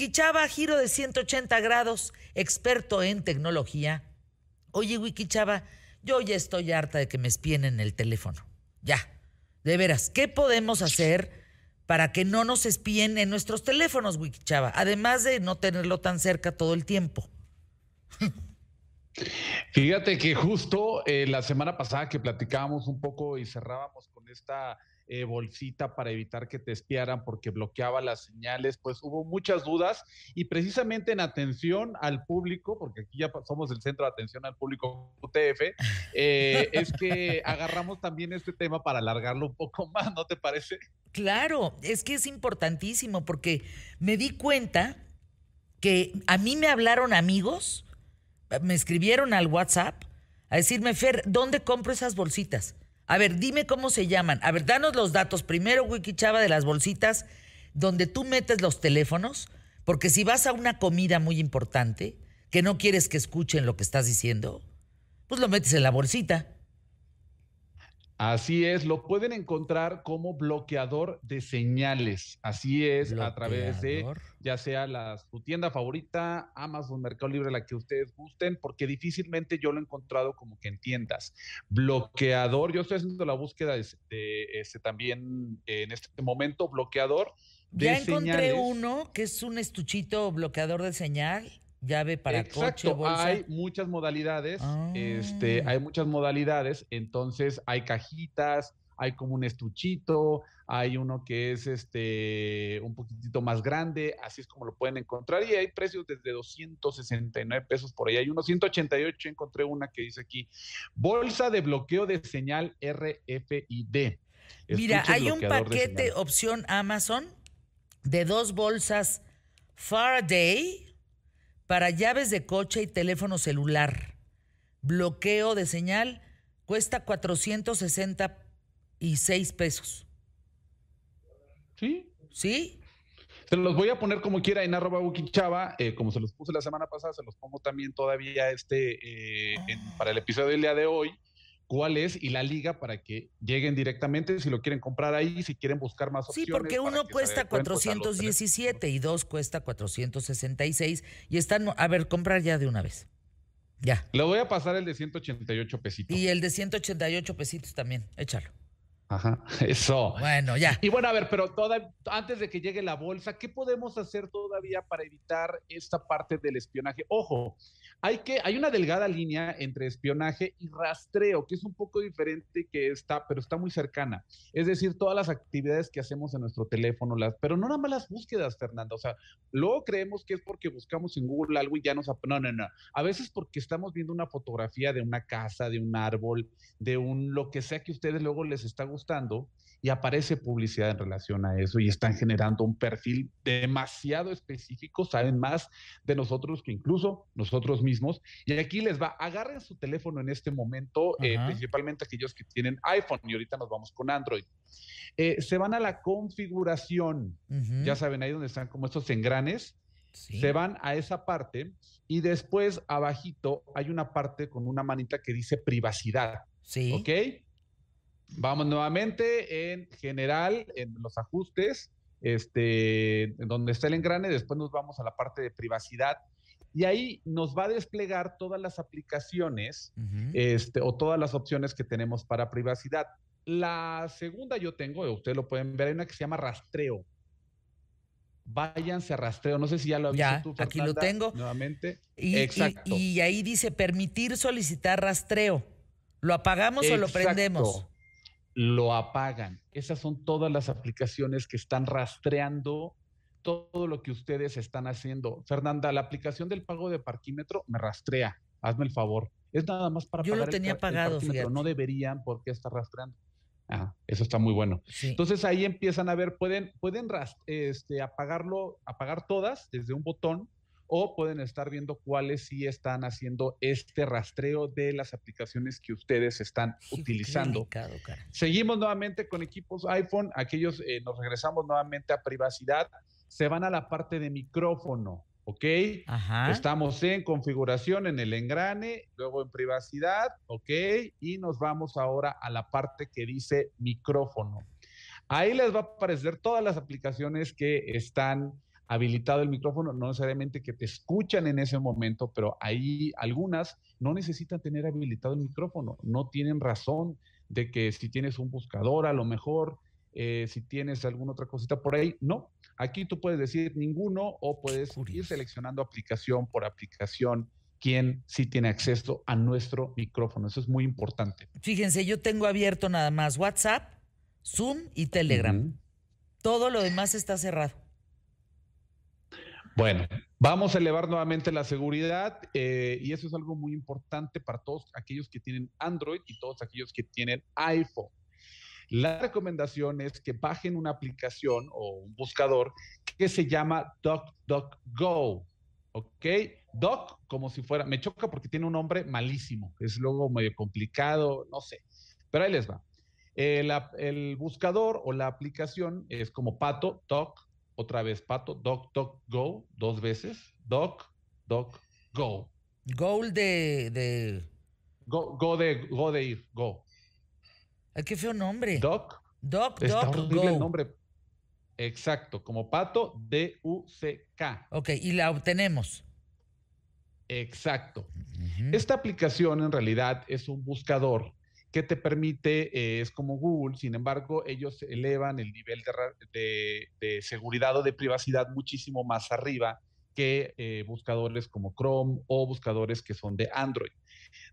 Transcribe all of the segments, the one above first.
Wikichava, giro de 180 grados, experto en tecnología. Oye, Wikichava, yo ya estoy harta de que me espien en el teléfono. Ya, de veras, ¿qué podemos hacer para que no nos espíen en nuestros teléfonos, Wikichava? Además de no tenerlo tan cerca todo el tiempo. Fíjate que justo eh, la semana pasada que platicábamos un poco y cerrábamos con esta eh, bolsita para evitar que te espiaran porque bloqueaba las señales, pues hubo muchas dudas y precisamente en atención al público, porque aquí ya somos el centro de atención al público UTF, eh, es que agarramos también este tema para alargarlo un poco más, ¿no te parece? Claro, es que es importantísimo porque me di cuenta que a mí me hablaron amigos, me escribieron al WhatsApp a decirme, Fer, ¿dónde compro esas bolsitas? A ver, dime cómo se llaman. A ver, danos los datos primero, Wikichava, de las bolsitas donde tú metes los teléfonos, porque si vas a una comida muy importante, que no quieres que escuchen lo que estás diciendo, pues lo metes en la bolsita. Así es, lo pueden encontrar como bloqueador de señales. Así es, a través de ya sea la, su tienda favorita, Amazon, Mercado Libre, la que ustedes gusten, porque difícilmente yo lo he encontrado como que en tiendas. Bloqueador, yo estoy haciendo la búsqueda de, este también en este momento, bloqueador. De ya encontré uno que es un estuchito bloqueador de señal llave para coche, bolsa. Hay muchas modalidades, este, ah. hay muchas modalidades, entonces hay cajitas, hay como un estuchito, hay uno que es este un poquitito más grande, así es como lo pueden encontrar y hay precios desde 269 pesos por ahí. Hay unos 188, encontré una que dice aquí, bolsa de bloqueo de señal RFID. Mira, hay un paquete opción Amazon de dos bolsas Faraday para llaves de coche y teléfono celular. Bloqueo de señal cuesta 466 pesos. ¿Sí? ¿Sí? Se los voy a poner como quiera en arroba Wikichava, eh, como se los puse la semana pasada, se los pongo también todavía este eh, para el episodio del día de hoy cuál es y la liga para que lleguen directamente si lo quieren comprar ahí, si quieren buscar más opciones. Sí, porque uno cuesta 417 y dos cuesta 466 y están, a ver, comprar ya de una vez. Ya. Le voy a pasar el de 188 pesitos. Y el de 188 pesitos también, échalo. Ajá, eso. Bueno, ya. Y bueno, a ver, pero toda, antes de que llegue la bolsa, ¿qué podemos hacer todavía para evitar esta parte del espionaje? Ojo, hay que, hay una delgada línea entre espionaje y rastreo, que es un poco diferente que está, pero está muy cercana. Es decir, todas las actividades que hacemos en nuestro teléfono, las, pero no nada más las búsquedas, Fernanda. O sea, luego creemos que es porque buscamos en Google algo y ya nos... No, no, no. A veces porque estamos viendo una fotografía de una casa, de un árbol, de un lo que sea que ustedes luego les está gustando y aparece publicidad en relación a eso y están generando un perfil demasiado específico, saben más de nosotros que incluso nosotros mismos. Y aquí les va, agarren su teléfono en este momento, eh, principalmente aquellos que tienen iPhone y ahorita nos vamos con Android. Eh, se van a la configuración, ya saben, ahí donde están como estos engranes, se van a esa parte y después abajito hay una parte con una manita que dice privacidad. Sí. ¿Ok? Vamos nuevamente en general, en los ajustes, este, donde está el engrane, después nos vamos a la parte de privacidad y ahí nos va a desplegar todas las aplicaciones este, o todas las opciones que tenemos para privacidad. La segunda yo tengo, ustedes lo pueden ver, hay una que se llama rastreo. Váyanse a rastreo, no sé si ya lo habías visto tú. Aquí lo tengo. Nuevamente. Y, Exacto. Y, ahí dice permitir solicitar rastreo. ¿Lo apagamos o lo prendemos? Lo apagan. Esas son todas las aplicaciones que están rastreando todo lo que ustedes están haciendo. Fernanda, la aplicación del pago de parquímetro me rastrea. Hazme el favor. Es nada más para Yo lo tenía pagado, No deberían porque está rastreando. Ah, eso está muy bueno. Entonces ahí empiezan a ver, pueden, pueden este, apagarlo, apagar todas desde un botón o pueden estar viendo cuáles sí están haciendo este rastreo de las aplicaciones que ustedes están utilizando. Seguimos nuevamente con equipos iPhone, aquellos eh, nos regresamos nuevamente a privacidad, se van a la parte de micrófono. ¿ok? Estamos en configuración en el engrane, luego en privacidad, ¿ok? Y nos vamos ahora a la parte que dice micrófono. Ahí les va a aparecer todas las aplicaciones que están habilitado el micrófono, no necesariamente que te escuchan en ese momento, pero ahí algunas no necesitan tener habilitado el micrófono, no tienen razón de que si tienes un buscador, a lo mejor, eh, si tienes alguna otra cosita por ahí, no. Aquí tú puedes decir ninguno o puedes ir seleccionando aplicación por aplicación quién sí tiene acceso a nuestro micrófono. Eso es muy importante. Fíjense, yo tengo abierto nada más WhatsApp, Zoom y Telegram. Todo lo demás está cerrado. Bueno, vamos a elevar nuevamente la seguridad eh, y eso es algo muy importante para todos aquellos que tienen Android y todos aquellos que tienen iPhone. La recomendación es que bajen una aplicación o un buscador que se llama DuckDuckGo. ¿Ok? Doc, como si fuera, me choca porque tiene un nombre malísimo, es luego medio complicado, no sé, pero ahí les va. El, el buscador o la aplicación es como Pato, Doc, otra vez Pato, Doc, Doc, Go, dos veces, Doc, Doc, Go. Goal de, de... Go, go de, go de ir, go. Ay, qué feo nombre. Doc. Doc, Está Doc, horrible Go. el nombre. Exacto, como Pato, D-U-C-K. Ok, y la obtenemos. Exacto. Esta aplicación en realidad es un buscador que te permite, eh, es como Google, sin embargo, ellos elevan el nivel de, seguridad o de privacidad muchísimo más arriba que eh, buscadores como Chrome o buscadores que son de Android.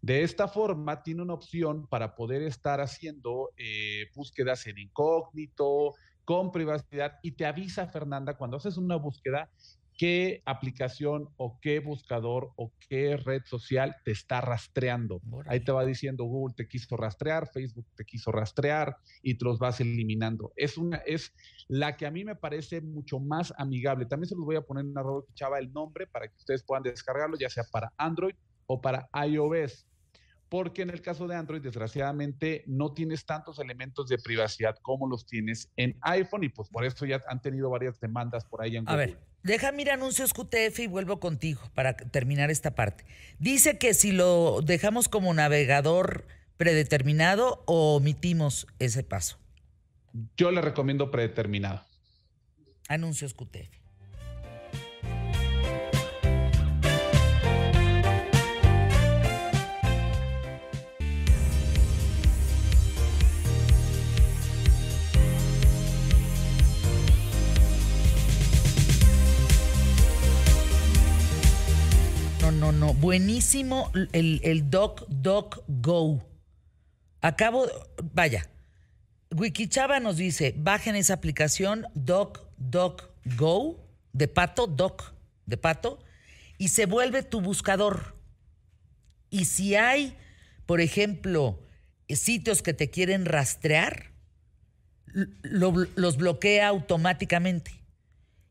De esta forma, tiene una opción para poder estar haciendo eh, búsquedas en incógnito, con privacidad, y te avisa, Fernanda, cuando haces una búsqueda, qué aplicación o qué buscador o qué red social te está rastreando. Ahí te va diciendo Google te quiso rastrear, Facebook te quiso rastrear y te los vas eliminando. Es una es la que a mí me parece mucho más amigable. También se los voy a poner en arroba chava el nombre para que ustedes puedan descargarlo ya sea para Android o para iOS. Porque en el caso de Android, desgraciadamente, no tienes tantos elementos de privacidad como los tienes en iPhone y pues por eso ya han tenido varias demandas por ahí en A Google. ver, déjame ir a anuncios QTF y vuelvo contigo para terminar esta parte. Dice que si lo dejamos como navegador predeterminado o omitimos ese paso. Yo le recomiendo predeterminado. Anuncios QTF. Buenísimo el, el Doc Doc Go. Acabo, vaya, Wikichava nos dice, bajen esa aplicación Doc Doc Go de pato, Doc de pato, y se vuelve tu buscador. Y si hay, por ejemplo, sitios que te quieren rastrear, lo- los bloquea automáticamente.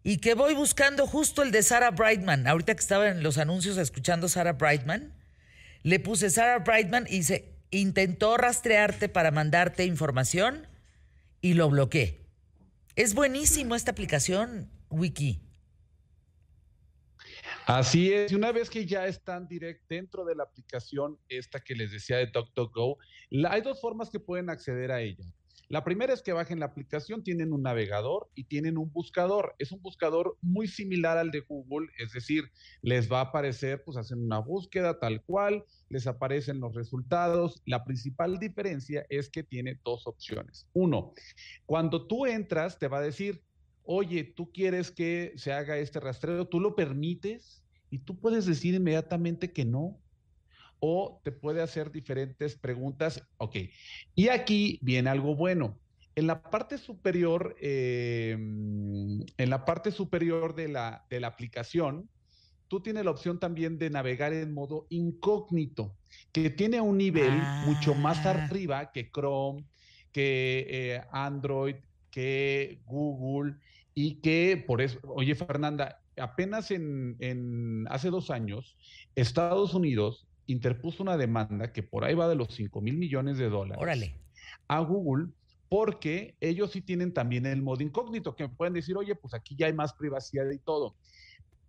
Y que voy buscando justo el de Sarah Brightman. Ahorita que estaba en los anuncios escuchando Sarah Brightman, le puse Sarah Brightman y se intentó rastrearte para mandarte información y lo bloqueé. Es buenísimo esta aplicación, Wiki. Así es, y una vez que ya están direct dentro de la aplicación esta que les decía de DuckDuckGo, hay dos formas que pueden acceder a ella. La primera es que bajen la aplicación, tienen un navegador y tienen un buscador. Es un buscador muy similar al de Google, es decir, les va a aparecer, pues hacen una búsqueda tal cual, les aparecen los resultados. La principal diferencia es que tiene dos opciones. Uno, cuando tú entras, te va a decir, oye, tú quieres que se haga este rastreo, tú lo permites y tú puedes decir inmediatamente que no. O te puede hacer diferentes preguntas. Ok. Y aquí viene algo bueno. En la parte superior, eh, en la parte superior de la, de la aplicación, tú tienes la opción también de navegar en modo incógnito, que tiene un nivel mucho más Ah. arriba que Chrome, que eh, Android, que Google y que por eso, oye Fernanda, apenas en, en hace dos años, Estados Unidos interpuso una demanda que por ahí va de los 5 mil millones de dólares Órale. a Google porque ellos sí tienen también el modo incógnito, que pueden decir, oye, pues aquí ya hay más privacidad y todo.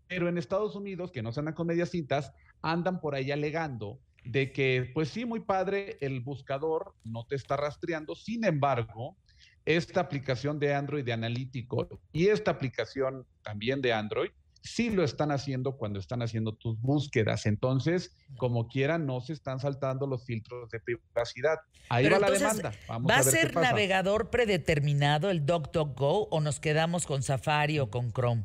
Pero en Estados Unidos, que no se andan con medias cintas, andan por ahí alegando de que, pues sí, muy padre, el buscador no te está rastreando, sin embargo, esta aplicación de Android de analítico y esta aplicación también de Android sí lo están haciendo cuando están haciendo tus búsquedas. Entonces, como quieran, no se están saltando los filtros de privacidad. Ahí va la demanda. ¿Va a, ser navegador predeterminado el DuckDuckGo o nos quedamos con Safari o con Chrome?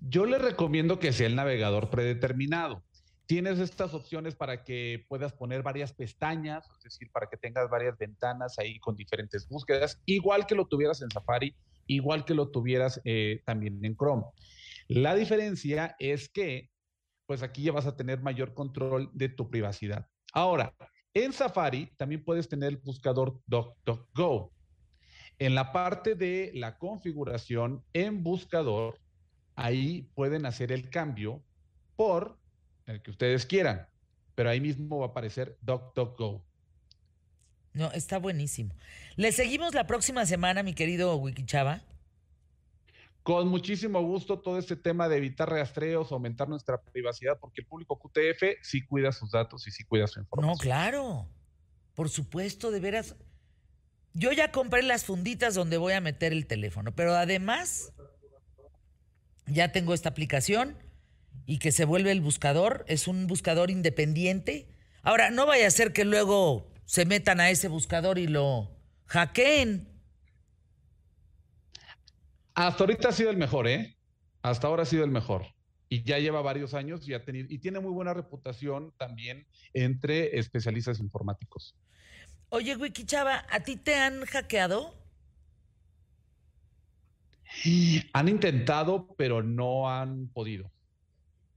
Yo le recomiendo que sea el navegador predeterminado. Tienes estas opciones para que puedas poner varias pestañas, es decir, para que tengas varias ventanas ahí con diferentes búsquedas, igual que lo tuvieras en Safari, igual que lo tuvieras eh, también en Chrome. La diferencia es que, pues aquí ya vas a tener mayor control de tu privacidad. Ahora, en Safari también puedes tener el buscador DuckDuckGo. En la parte de la configuración en buscador, ahí pueden hacer el cambio por el que ustedes quieran, pero ahí mismo va a aparecer DuckDuckGo. No, está buenísimo. ¿Le seguimos la próxima semana, mi querido Wikichava? Con muchísimo gusto todo este tema de evitar rastreos, aumentar nuestra privacidad, porque el público QTF sí cuida sus datos y sí cuida su información. No, claro. Por supuesto, de veras. Yo ya compré las funditas donde voy a meter el teléfono, pero además ya tengo esta aplicación y que se vuelve el buscador, es un buscador independiente. Ahora, no vaya a ser que luego se metan a ese buscador y lo hackeen. Hasta ahorita ha sido el mejor, ¿eh? Hasta ahora ha sido el mejor. Y ya lleva varios años y, ha tenido, y tiene muy buena reputación también entre especialistas informáticos. Oye, Wiki Chava, ¿a ti te han hackeado? Han intentado, pero no han podido.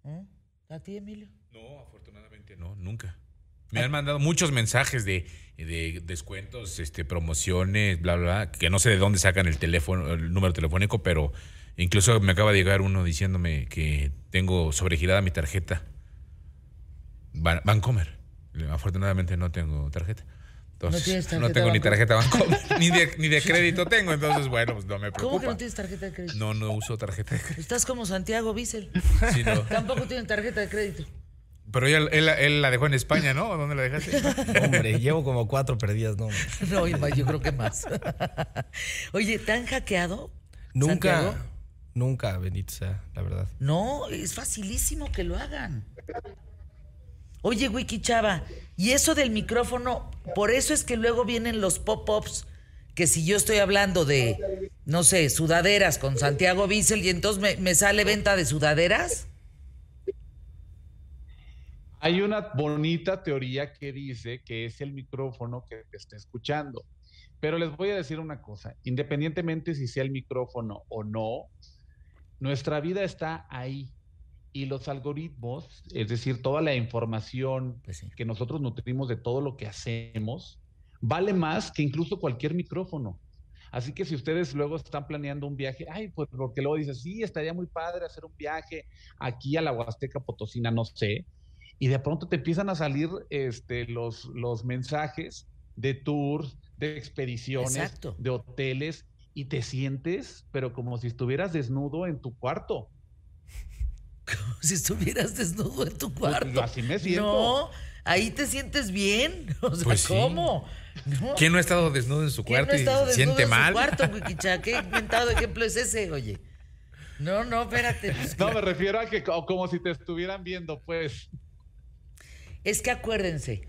¿Eh? ¿A ti, Emilio? No, afortunadamente no, nunca. Me han mandado muchos mensajes de, descuentos, este, promociones, bla, bla, bla, que no sé de dónde sacan el teléfono, el número telefónico, pero incluso me acaba de llegar uno diciéndome que tengo sobregirada mi tarjeta. Bancomer. Afortunadamente no tengo tarjeta. Entonces, no, tengo ni tarjeta Bancomer, ni, de, ni de crédito tengo, entonces bueno, pues no me preocupa. ¿Cómo que no tienes tarjeta de crédito? No, no uso tarjeta de crédito. Estás como Santiago Bissell. Tampoco tiene tarjeta de crédito. Pero él, él, la dejó en España, ¿no? ¿Dónde la dejaste? Hombre, llevo como cuatro perdidas, ¿no? No, yo creo que más. Oye, ¿te han hackeado? Nunca, nunca, Benito, sea, la verdad. No, es facilísimo que lo hagan. Oye, Wiki Chava, y eso del micrófono, por eso es que luego vienen los pop-ups, que si yo estoy hablando de, no sé, sudaderas con Santiago Bissell y entonces me, me sale venta de sudaderas. Hay una bonita teoría que dice que es el micrófono que te está escuchando. Pero les voy a decir una cosa, independientemente si sea el micrófono o no, nuestra vida está ahí. Y los algoritmos, es decir, toda la información pues que nosotros nutrimos de todo lo que hacemos, vale más que incluso cualquier micrófono. Así que si ustedes luego están planeando un viaje, ay, pues porque luego dices, sí, estaría muy padre hacer un viaje aquí a la Huasteca Potosina, no sé, y de pronto te empiezan a salir este, los, los mensajes de tours, de expediciones, de hoteles, y te sientes, pero como si estuvieras desnudo en tu cuarto. Como si estuvieras desnudo en tu pues, cuarto. así me siento. No, ahí te sientes bien. O sea, pues ¿cómo? ¿Quién no ha estado desnudo en su cuarto y se siente mal? cuarto, ¿Qué inventado ejemplo es ese, oye? No, no, espérate. Pues, no, me refiero a que como si te estuvieran viendo, pues. Es que acuérdense,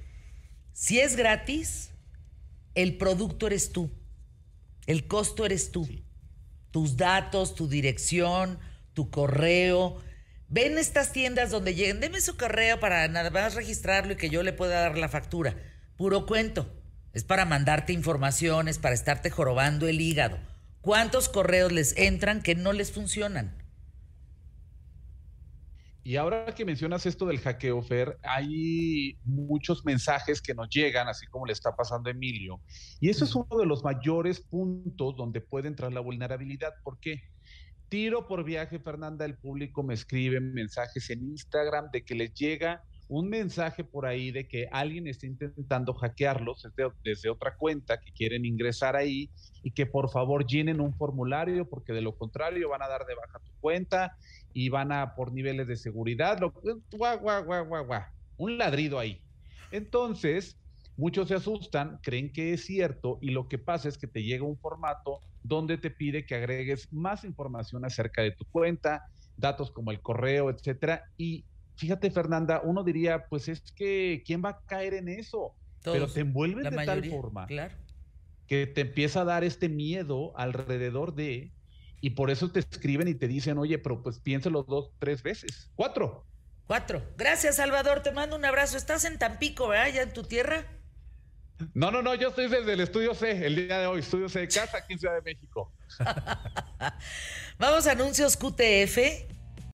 si es gratis, el producto eres tú, el costo eres tú, tus datos, tu dirección, tu correo. Ven estas tiendas donde lleguen, deme su correo para nada más registrarlo y que yo le pueda dar la factura. Puro cuento. Es para mandarte información, es para estarte jorobando el hígado. ¿Cuántos correos les entran que no les funcionan? Y ahora que mencionas esto del hackeo, Fer, hay muchos mensajes que nos llegan, así como le está pasando a Emilio. Y eso es uno de los mayores puntos donde puede entrar la vulnerabilidad. ¿Por qué? Tiro por viaje, Fernanda, el público me escribe mensajes en Instagram de que les llega un mensaje por ahí de que alguien está intentando hackearlos desde, otra cuenta, que quieren ingresar ahí y que por favor llenen un formulario porque de lo contrario van a dar de baja tu cuenta y van a por niveles de seguridad, guau, guau, guau, guau, guau, un ladrido ahí. Entonces, muchos se asustan, creen que es cierto y lo que pasa es que te llega un formato donde te pide que agregues más información acerca de tu cuenta, datos como el correo, etcétera. Y fíjate, Fernanda, uno diría, pues es que, ¿quién va a caer en eso? Pero te envuelven de tal forma que te empieza a dar este miedo alrededor de, y por eso te escriben y te dicen, oye, pero pues piénselo dos, tres veces, cuatro. Cuatro. Gracias, Salvador. Te mando un abrazo. Estás en Tampico, ¿verdad? ¿Ya en tu tierra? No, no, no. Yo estoy desde el Estudio C, el día de hoy. Estudio C de casa aquí en Ciudad de México. Vamos a anuncios QTF